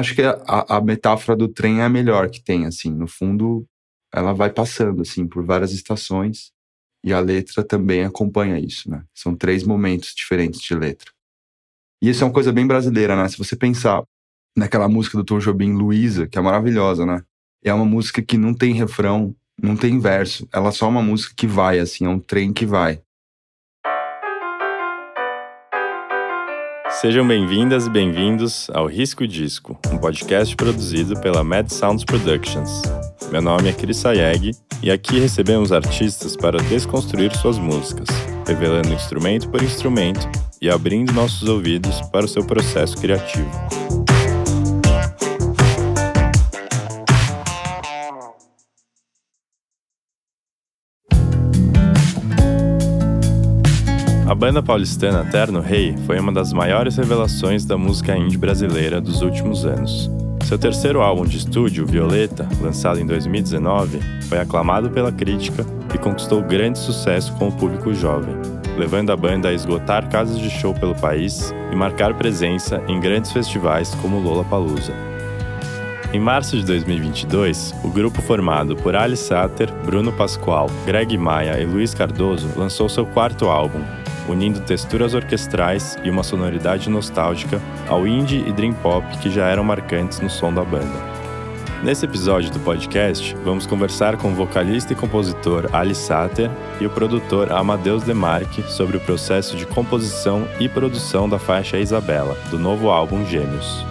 Acho que a, a metáfora do trem é a melhor que tem, assim. No fundo, ela vai passando, assim, por várias estações. E a letra também acompanha isso, né? São três momentos diferentes de letra. E isso é uma coisa bem brasileira, né? Se você pensar naquela música do Tom Jobim, Luísa, que é maravilhosa, né? É uma música que não tem refrão, não tem verso. Ela é só uma música que vai, assim, é um trem que vai. Sejam bem-vindas e bem-vindos ao Risco Disco, um podcast produzido pela Mad Sounds Productions. Meu nome é Chris Sayeg e aqui recebemos artistas para desconstruir suas músicas, revelando instrumento por instrumento e abrindo nossos ouvidos para o seu processo criativo. A banda paulistana Terno Rei foi uma das maiores revelações da música indie brasileira dos últimos anos. Seu terceiro álbum de estúdio, Violeta, lançado em 2019, foi aclamado pela crítica e conquistou grande sucesso com o público jovem, levando a banda a esgotar casas de show pelo país e marcar presença em grandes festivais como Lollapalooza. Em março de 2022, o grupo formado por Ali Satter, Bruno Pascoal, Greg Maia e Luiz Cardoso lançou seu quarto álbum, unindo texturas orquestrais e uma sonoridade nostálgica ao indie e dream pop que já eram marcantes no som da banda. Nesse episódio do podcast, vamos conversar com o vocalista e compositor Ali Sater e o produtor Amadeus Demarque sobre o processo de composição e produção da faixa Isabela, do novo álbum Gêmeos.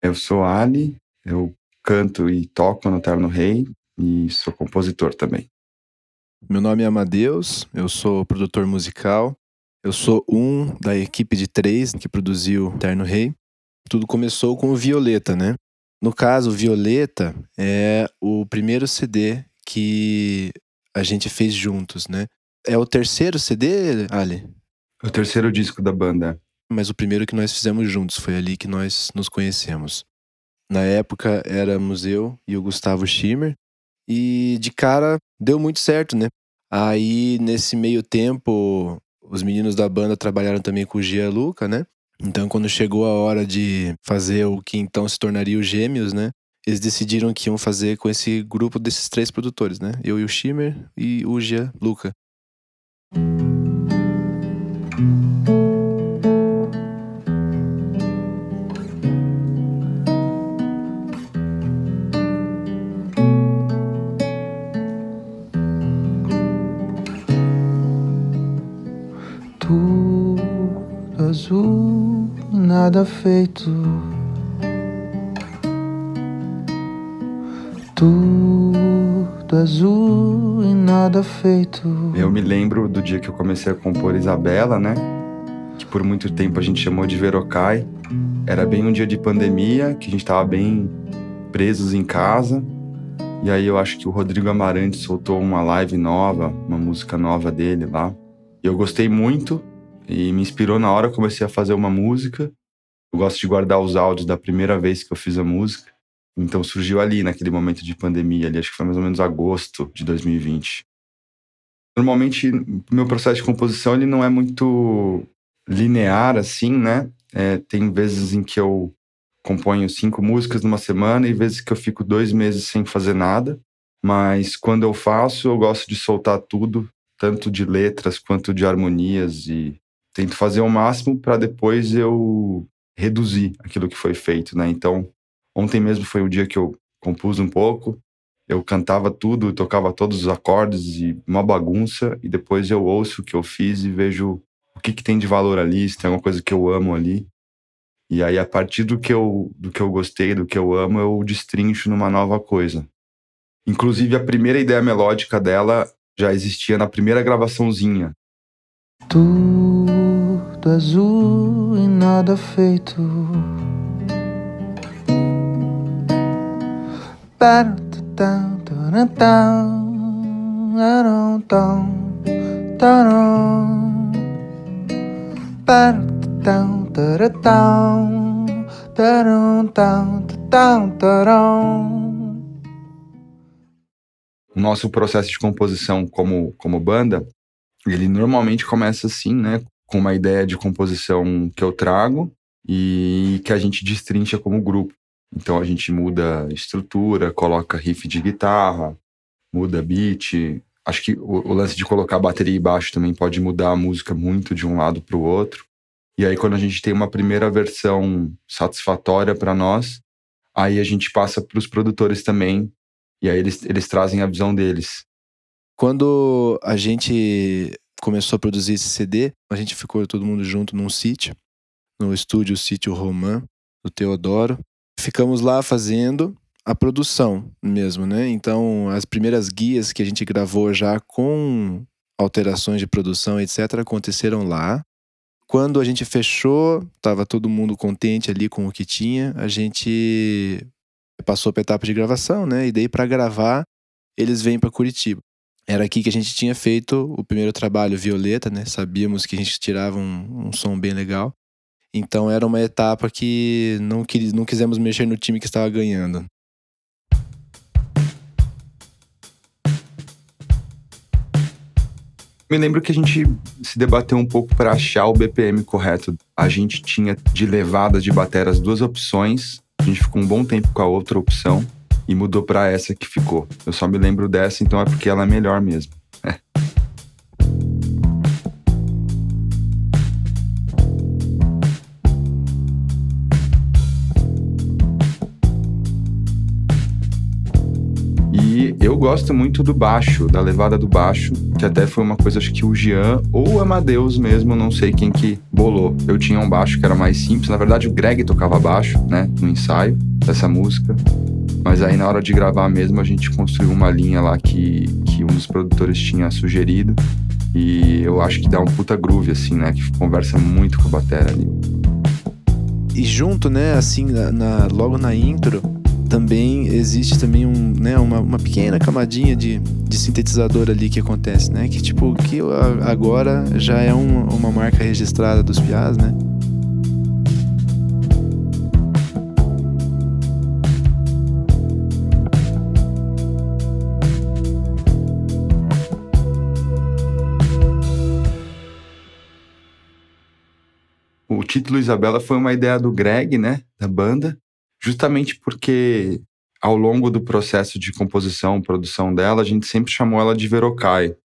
Eu sou Ali, eu canto e toco no Terno Rei e sou compositor também. Meu nome é Amadeus, eu sou produtor musical, eu sou um da equipe de três que produziu Terno Rei. Tudo começou com o Violeta, né? No caso, Violeta é o primeiro CD que a gente fez juntos, né? É o terceiro CD, Ali? É o terceiro disco da banda. Mas o primeiro que nós fizemos juntos, foi ali que nós nos conhecemos. Na época éramos eu e o Gustavo Schimmer. E de cara deu muito certo, né? Aí nesse meio tempo, os meninos da banda trabalharam também com o Gia Luca, né? Então quando chegou a hora de fazer o que então se tornaria os Gêmeos, né? Eles decidiram que iam fazer com esse grupo desses três produtores, né? Eu e o Schimmer e o Gia Luca. Azul nada feito. Tudo azul e nada feito. Eu me lembro do dia que eu comecei a compor Isabela, né? Que por muito tempo a gente chamou de Verocai. Era bem um dia de pandemia, que a gente tava bem presos em casa. E aí eu acho que o Rodrigo Amarante soltou uma live nova, uma música nova dele lá. Eu gostei muito e me inspirou na hora. Comecei a fazer uma música. Eu gosto de guardar os áudios da primeira vez que eu fiz a música. Então surgiu ali, naquele momento de pandemia, ali, acho que foi mais ou menos agosto de 2020. Normalmente, meu processo de composição ele não é muito linear, assim, né? É, tem vezes em que eu componho cinco músicas numa semana e vezes que eu fico dois meses sem fazer nada. Mas quando eu faço, eu gosto de soltar tudo, tanto de letras quanto de harmonias e tento fazer o máximo para depois eu reduzir aquilo que foi feito, né? Então, ontem mesmo foi o dia que eu compus um pouco, eu cantava tudo, tocava todos os acordes e uma bagunça, e depois eu ouço o que eu fiz e vejo o que, que tem de valor ali, se tem alguma coisa que eu amo ali. E aí, a partir do que eu, do que eu gostei, do que eu amo, eu destrincho numa nova coisa. Inclusive, a primeira ideia melódica dela já existia na primeira gravaçãozinha. Tu tudo azul e nada feito. Nosso processo de composição como, como banda Ele normalmente começa assim, né? Com uma ideia de composição que eu trago e que a gente destrincha como grupo. Então a gente muda estrutura, coloca riff de guitarra, muda beat. Acho que o, o lance de colocar bateria e baixo também pode mudar a música muito de um lado para o outro. E aí quando a gente tem uma primeira versão satisfatória para nós, aí a gente passa para os produtores também e aí eles, eles trazem a visão deles. Quando a gente começou a produzir esse CD, a gente ficou todo mundo junto num sítio, no estúdio Sítio Romã, do Teodoro. Ficamos lá fazendo a produção mesmo, né? Então, as primeiras guias que a gente gravou já com alterações de produção, etc., aconteceram lá. Quando a gente fechou, estava todo mundo contente ali com o que tinha, a gente passou para etapa de gravação, né? E daí para gravar, eles vêm para Curitiba. Era aqui que a gente tinha feito o primeiro trabalho Violeta, né? Sabíamos que a gente tirava um, um som bem legal. Então era uma etapa que não, quis, não quisemos mexer no time que estava ganhando. Me lembro que a gente se debateu um pouco para achar o BPM correto. A gente tinha de levada de bateria as duas opções. A gente ficou um bom tempo com a outra opção e mudou para essa que ficou. Eu só me lembro dessa, então é porque ela é melhor mesmo. É. E eu gosto muito do baixo, da levada do baixo, que até foi uma coisa acho que o Jean ou o Amadeus mesmo, não sei quem que bolou. Eu tinha um baixo que era mais simples, na verdade o Greg tocava baixo, né, no ensaio dessa música. Mas aí na hora de gravar mesmo a gente construiu uma linha lá que, que um dos produtores tinha sugerido. E eu acho que dá um puta groove, assim, né? Que conversa muito com a bateria ali. E junto, né, assim, na, na, logo na intro, também existe também um, né, uma, uma pequena camadinha de, de sintetizador ali que acontece, né? Que tipo, que agora já é um, uma marca registrada dos Piás, né? Título Isabela foi uma ideia do Greg, né, da banda, justamente porque ao longo do processo de composição, produção dela, a gente sempre chamou ela de Verocai,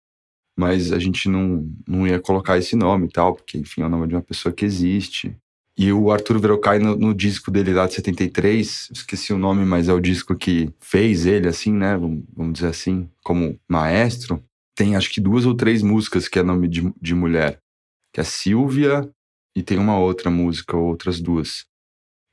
mas a gente não, não ia colocar esse nome e tal, porque, enfim, é o nome de uma pessoa que existe. E o Arthur Verocai, no, no, disco dele lá de 73, esqueci o nome, mas é o disco que fez ele, assim, né, vamos, dizer assim, como maestro, tem acho que duas ou três músicas que é nome de, de mulher, que é Silvia, e tem uma outra música, outras duas.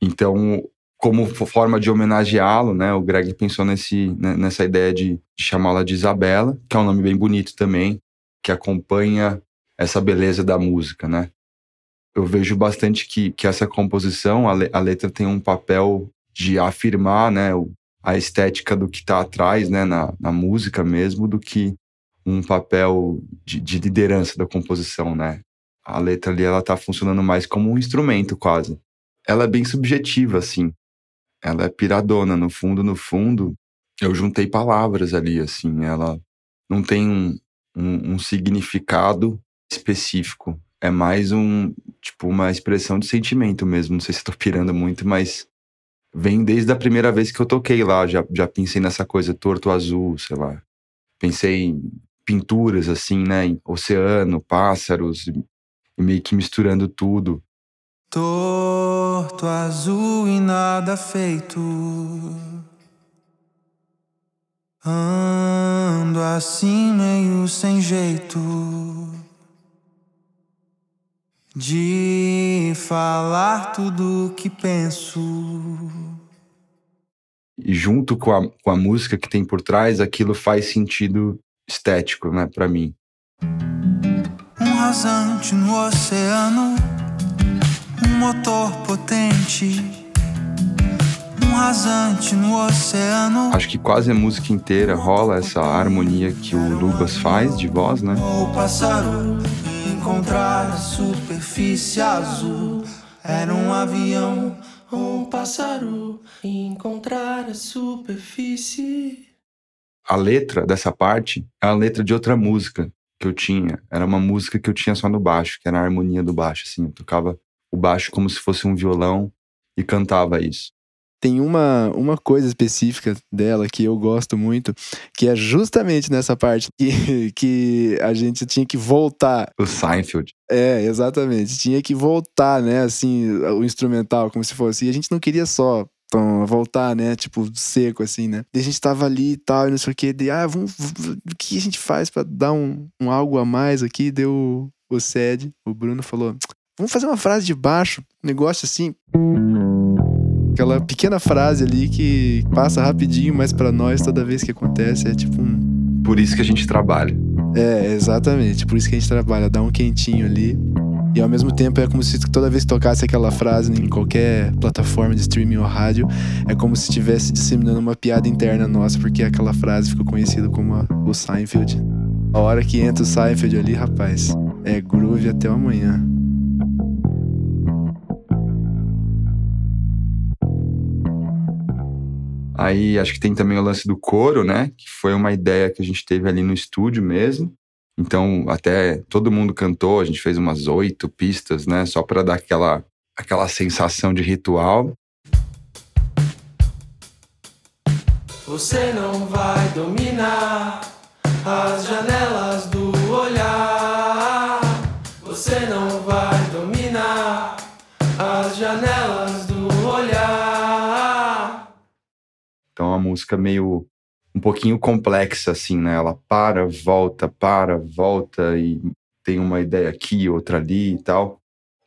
Então, como forma de homenageá-lo, né, o Greg pensou nesse, né, nessa ideia de, chamá-la de Isabela, que é um nome bem bonito também, que acompanha essa beleza da música, né? Eu vejo bastante que, que essa composição, a, le, a letra tem um papel de afirmar, né, o, a estética do que está atrás, né, na, na música mesmo, do que um papel de, de liderança da composição, né? A letra ali ela tá funcionando mais como um instrumento quase. Ela é bem subjetiva assim. Ela é piradona no fundo, no fundo. Eu juntei palavras ali assim. Ela não tem um, um, um significado específico. É mais um tipo uma expressão de sentimento mesmo. Não sei se estou pirando muito, mas vem desde a primeira vez que eu toquei lá. Já, já pensei nessa coisa torto azul, sei lá. Pensei em pinturas assim, né? Oceano, pássaros, e meio que misturando tudo. Torto, azul e nada feito. Ando assim meio sem jeito de falar tudo que penso. E junto com a, com a música que tem por trás, aquilo faz sentido estético, né, para mim rasante no oceano, um motor potente. Um rasante no oceano. Acho que quase a música inteira rola essa harmonia que o Lubas faz de voz, né? O pássaro encontrar a superfície azul. Era um avião ou um pássaro encontrar a superfície. A letra dessa parte é a letra de outra música que eu tinha era uma música que eu tinha só no baixo, que era a harmonia do baixo, assim. Eu tocava o baixo como se fosse um violão e cantava isso. Tem uma, uma coisa específica dela que eu gosto muito, que é justamente nessa parte que, que a gente tinha que voltar. O Seinfeld. É, exatamente. Tinha que voltar, né? Assim, o instrumental, como se fosse. E a gente não queria só então, voltar, né? Tipo, seco, assim, né? E a gente tava ali e tal, e não sei o que. De, ah, vamos, o que a gente faz pra dar um, um algo a mais aqui? Deu o Sed, o Bruno falou: vamos fazer uma frase de baixo, um negócio assim. Aquela pequena frase ali que passa rapidinho, mas para nós, toda vez que acontece, é tipo um. Por isso que a gente trabalha. É, exatamente. Por isso que a gente trabalha, dá um quentinho ali. E ao mesmo tempo é como se toda vez que tocasse aquela frase em qualquer plataforma de streaming ou rádio, é como se estivesse disseminando uma piada interna nossa, porque aquela frase ficou conhecida como a, o Seinfeld. A hora que entra o Seinfeld ali, rapaz, é groove até amanhã. Aí acho que tem também o lance do coro, né? Que foi uma ideia que a gente teve ali no estúdio mesmo. Então, até todo mundo cantou, a gente fez umas oito pistas, né? Só para dar aquela, aquela sensação de ritual. Você não vai dominar as janelas do olhar. Você não vai dominar as janelas do olhar. Então, é uma música meio um pouquinho complexa, assim, né? Ela para, volta, para, volta e tem uma ideia aqui, outra ali e tal.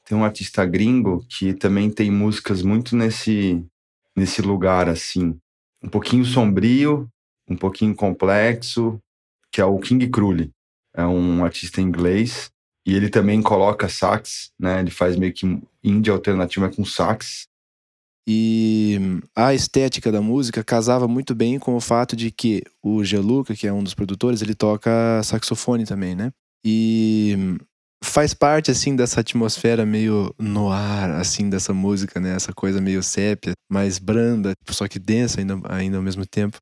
Tem um artista gringo que também tem músicas muito nesse, nesse lugar, assim. Um pouquinho sombrio, um pouquinho complexo, que é o King Krully. É um artista inglês e ele também coloca sax, né? Ele faz meio que indie alternativa com sax. E a estética da música casava muito bem com o fato de que o Geluca, que é um dos produtores, ele toca saxofone também, né? E faz parte assim dessa atmosfera meio no ar assim dessa música, né? Essa coisa meio sépia, mais branda, só que densa ainda, ainda ao mesmo tempo.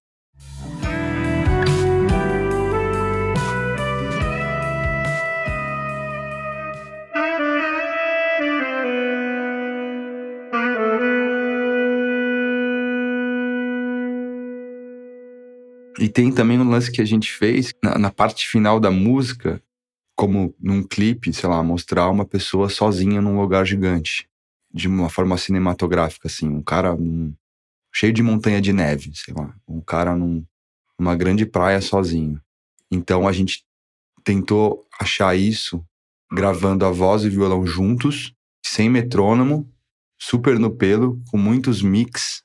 E tem também um lance que a gente fez na, na, parte final da música, como num clipe, sei lá, mostrar uma pessoa sozinha num lugar gigante, de uma forma cinematográfica, assim, um cara um, cheio de montanha de neve, sei lá, um cara num, numa grande praia sozinho. Então a gente tentou achar isso gravando a voz e o violão juntos, sem metrônomo, super no pelo, com muitos mix,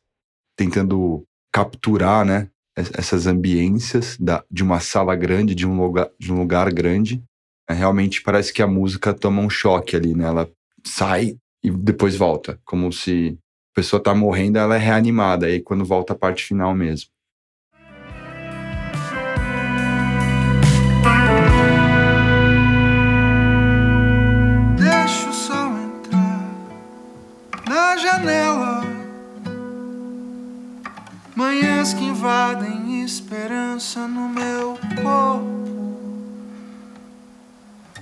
tentando capturar, né, essas ambiências da, de uma sala grande, de um lugar, de um lugar grande. É, realmente parece que a música toma um choque ali, né? Ela sai e depois volta, como se a pessoa tá morrendo, ela é reanimada, aí quando volta a parte final mesmo. Deixa o sol entrar na janela Manhãs que invadem esperança no meu corpo.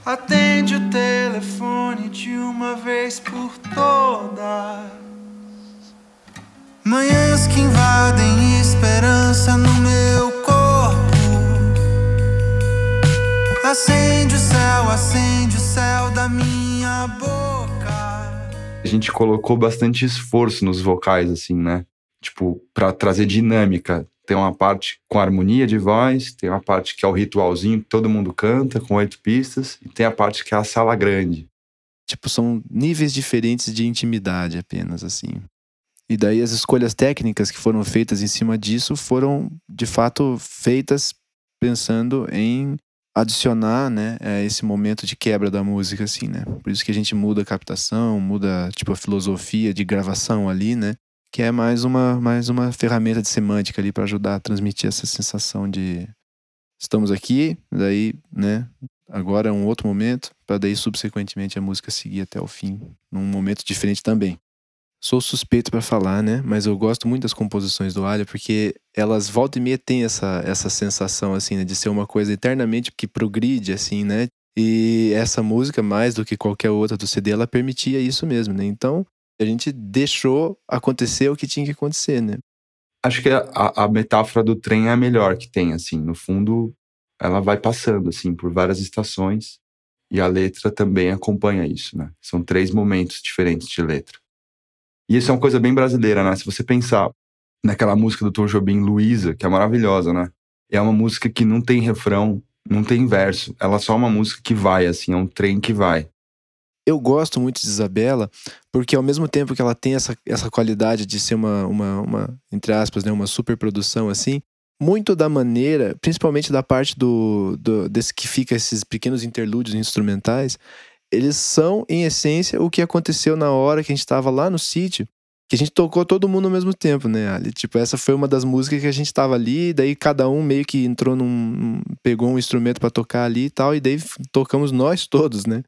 Atende o telefone de uma vez por todas. Manhãs que invadem esperança no meu corpo. Acende o céu, acende o céu da minha boca. A gente colocou bastante esforço nos vocais, assim, né? Tipo, para trazer dinâmica. Tem uma parte com harmonia de voz, tem uma parte que é o ritualzinho todo mundo canta, com oito pistas, e tem a parte que é a sala grande. Tipo, são níveis diferentes de intimidade apenas, assim. E daí as escolhas técnicas que foram feitas em cima disso foram, de fato, feitas pensando em adicionar, né, esse momento de quebra da música, assim, né? Por isso que a gente muda a captação, muda, tipo, a filosofia de gravação ali, né? Que é mais uma, mais uma ferramenta de semântica ali para ajudar a transmitir essa sensação de estamos aqui, daí, né, agora é um outro momento, para daí subsequentemente a música seguir até o fim, num momento diferente também. sou suspeito para falar, né? Mas eu gosto muito das composições do Alha porque elas volta e meia têm essa, essa sensação assim, né? de ser uma coisa eternamente que progride assim, né? E essa música, mais do que qualquer outra do CD, ela permitia isso mesmo, né? Então, a gente deixou acontecer o que tinha que acontecer, né? Acho que a, a metáfora do trem é a melhor que tem, assim. No fundo, ela vai passando, assim, por várias estações. E a letra também acompanha isso, né? São três momentos diferentes de letra. E isso é uma coisa bem brasileira, né? Se você pensar naquela música do Tom Jobim, Luísa, que é maravilhosa, né? É uma música que não tem refrão, não tem verso. Ela é só uma música que vai, assim, é um trem que vai. Eu gosto muito de Isabela, porque ao mesmo tempo que ela tem essa, essa qualidade de ser uma, uma, uma, entre aspas, né, uma superprodução assim, muito da maneira, principalmente da parte do, do desse que fica esses pequenos interlúdios instrumentais, eles são, em essência, o que aconteceu na hora que a gente estava lá no sítio, que a gente tocou todo mundo ao mesmo tempo, né, Ali? Tipo, essa foi uma das músicas que a gente estava ali, daí cada um meio que entrou num. pegou um instrumento para tocar ali e tal, e daí tocamos nós todos, né?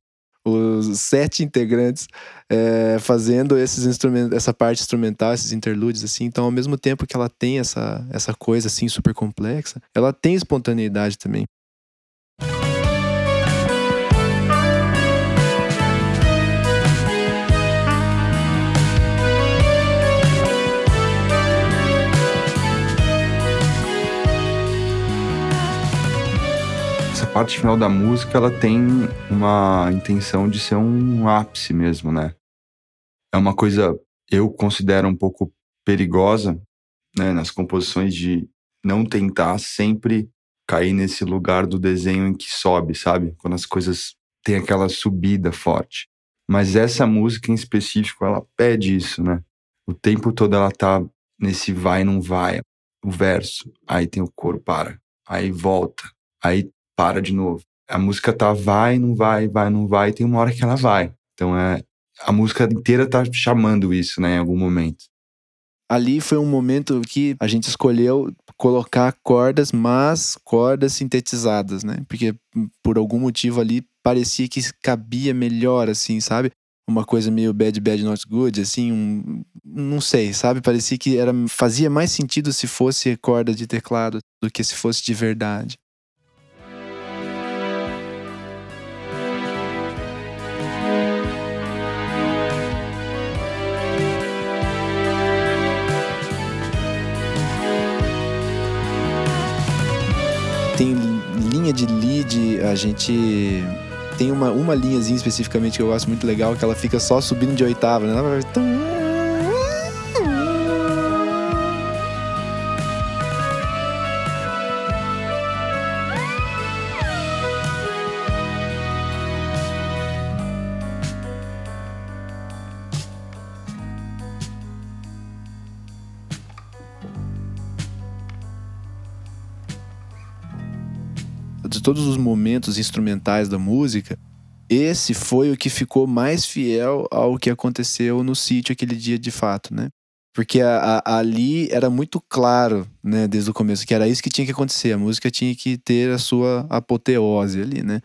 Os sete integrantes é, fazendo esses instrumentos, essa parte instrumental, esses interlúdios, assim. Então, ao mesmo tempo que ela tem essa, essa coisa, assim, super complexa, ela tem espontaneidade também. Parte final da música ela tem uma intenção de ser um ápice mesmo, né? É uma coisa eu considero um pouco perigosa, né, nas composições de não tentar sempre cair nesse lugar do desenho em que sobe, sabe? Quando as coisas têm aquela subida forte. Mas essa música em específico, ela pede isso, né? O tempo todo ela tá nesse vai não vai, o verso, aí tem o coro para, aí volta, aí para de novo. A música tá vai, não vai, vai, não vai, e tem uma hora que ela vai. Então é a música inteira tá chamando isso, né, em algum momento. Ali foi um momento que a gente escolheu colocar cordas, mas cordas sintetizadas, né? Porque por algum motivo ali parecia que cabia melhor, assim, sabe? Uma coisa meio bad, bad, not good, assim, um, não sei, sabe? Parecia que era, fazia mais sentido se fosse corda de teclado do que se fosse de verdade. Tem linha de lead, a gente tem uma, uma linhazinha especificamente que eu gosto muito legal, que ela fica só subindo de oitava, né? Ela vai... todos os momentos instrumentais da música, esse foi o que ficou mais fiel ao que aconteceu no sítio aquele dia de fato, né? Porque a, a, ali era muito claro, né, desde o começo, que era isso que tinha que acontecer. A música tinha que ter a sua apoteose ali, né?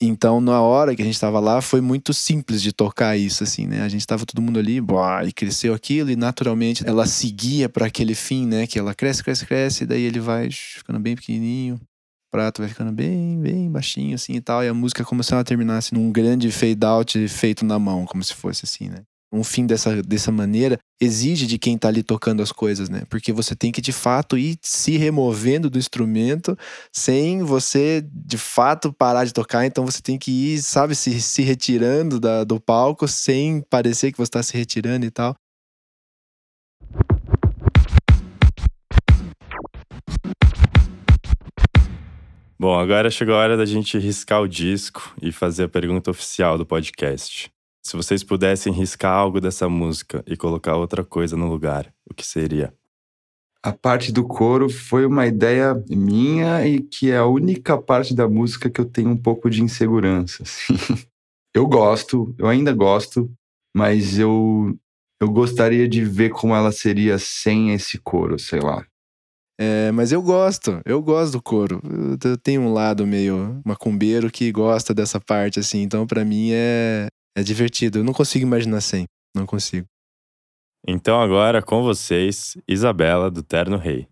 Então, na hora que a gente estava lá, foi muito simples de tocar isso, assim, né? A gente estava todo mundo ali, boa, e cresceu aquilo, e naturalmente ela seguia para aquele fim, né? Que ela cresce, cresce, cresce, e daí ele vai ficando bem pequenininho, prato vai ficando bem, bem baixinho assim e tal. E a música como se ela terminasse num grande fade out feito na mão, como se fosse assim, né? Um fim dessa, dessa maneira exige de quem tá ali tocando as coisas, né? Porque você tem que de fato ir se removendo do instrumento sem você de fato parar de tocar. Então você tem que ir, sabe, se, se retirando da, do palco sem parecer que você está se retirando e tal. Bom, agora chegou a hora da gente riscar o disco e fazer a pergunta oficial do podcast. Se vocês pudessem riscar algo dessa música e colocar outra coisa no lugar, o que seria? A parte do coro foi uma ideia minha e que é a única parte da música que eu tenho um pouco de insegurança. Assim. Eu gosto, eu ainda gosto, mas eu, eu gostaria de ver como ela seria sem esse coro, sei lá. É, mas eu gosto, eu gosto do coro. Eu tenho um lado meio macumbeiro que gosta dessa parte, assim. Então, para mim, é, é divertido. Eu não consigo imaginar sem. Não consigo. Então agora com vocês, Isabela do Terno Rei.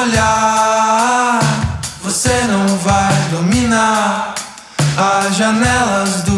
Olhar. Você não vai dominar as janelas do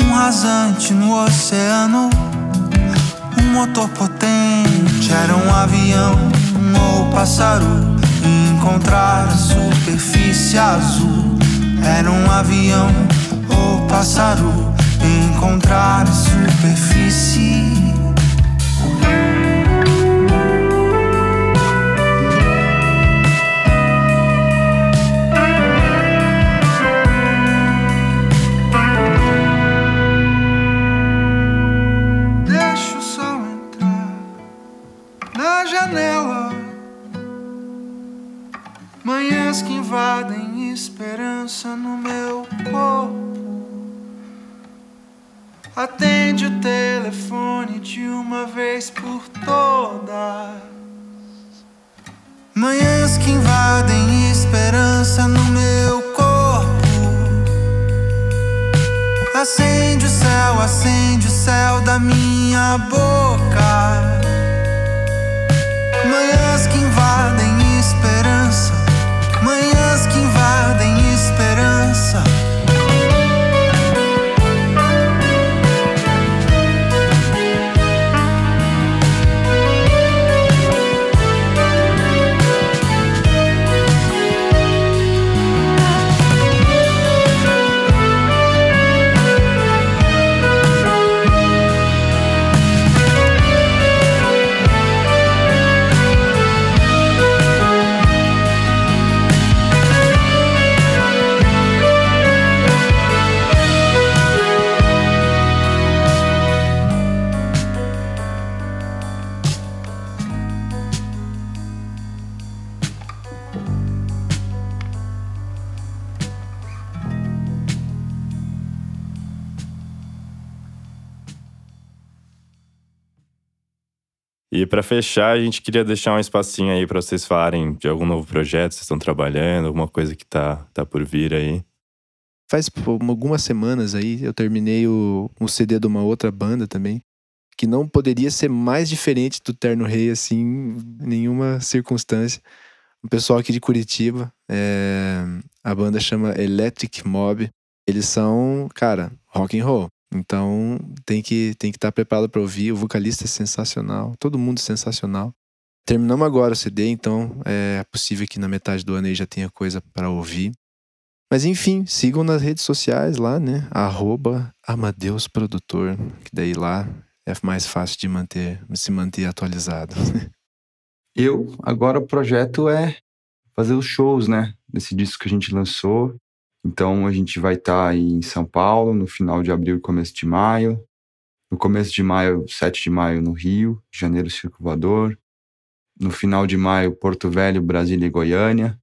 Um rasante no oceano, um motor potente. Era um avião ou pássaro. Encontrar a superfície azul. Era um avião ou pássaro. Encontrar a superfície. Invadem esperança no meu corpo. Atende o telefone de uma vez por todas. Manhãs que invadem esperança no meu corpo. Acende o céu, acende o céu da minha boca. Para fechar, a gente queria deixar um espacinho aí para vocês falarem de algum novo projeto vocês estão trabalhando, alguma coisa que tá, tá por vir aí. Faz algumas semanas aí eu terminei o, um CD de uma outra banda também, que não poderia ser mais diferente do Terno Rei, assim, em nenhuma circunstância. O pessoal aqui de Curitiba, é, a banda chama Electric Mob. Eles são, cara, rock and roll. Então tem que tem que estar preparado para ouvir. O vocalista é sensacional, todo mundo é sensacional. Terminamos agora o CD, então é possível que na metade do ano aí já tenha coisa para ouvir. Mas enfim, sigam nas redes sociais lá, né? Arroba Amadeus Produtor, que daí lá é mais fácil de manter, se manter atualizado. Eu, agora o projeto é fazer os shows, né? Desse disco que a gente lançou. Então a gente vai estar aí em São Paulo no final de abril e começo de maio. No começo de maio, 7 de maio no Rio, janeiro Circo Voador. No final de maio, Porto Velho, Brasília e Goiânia.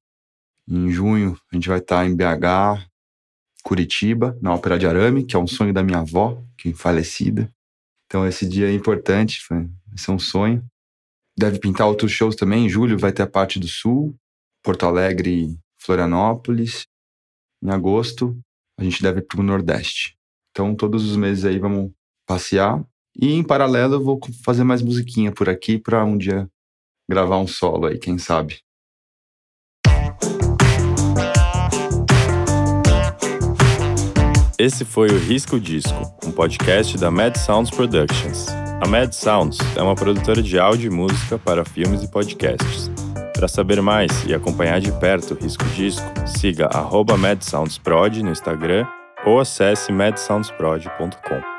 Em junho, a gente vai estar em BH, Curitiba, na Ópera de Arame, que é um sonho da minha avó, que é falecida. Então esse dia é importante, vai ser um sonho. Deve pintar outros shows também. Em julho vai ter a parte do Sul, Porto Alegre Florianópolis. Em agosto, a gente deve ir para o Nordeste. Então, todos os meses aí vamos passear. E em paralelo, eu vou fazer mais musiquinha por aqui para um dia gravar um solo aí, quem sabe. Esse foi o Risco Disco, um podcast da Mad Sounds Productions. A Mad Sounds é uma produtora de áudio e música para filmes e podcasts. Para saber mais e acompanhar de perto o Risco Disco, siga @madsoundsprod no Instagram ou acesse madsoundsprod.com.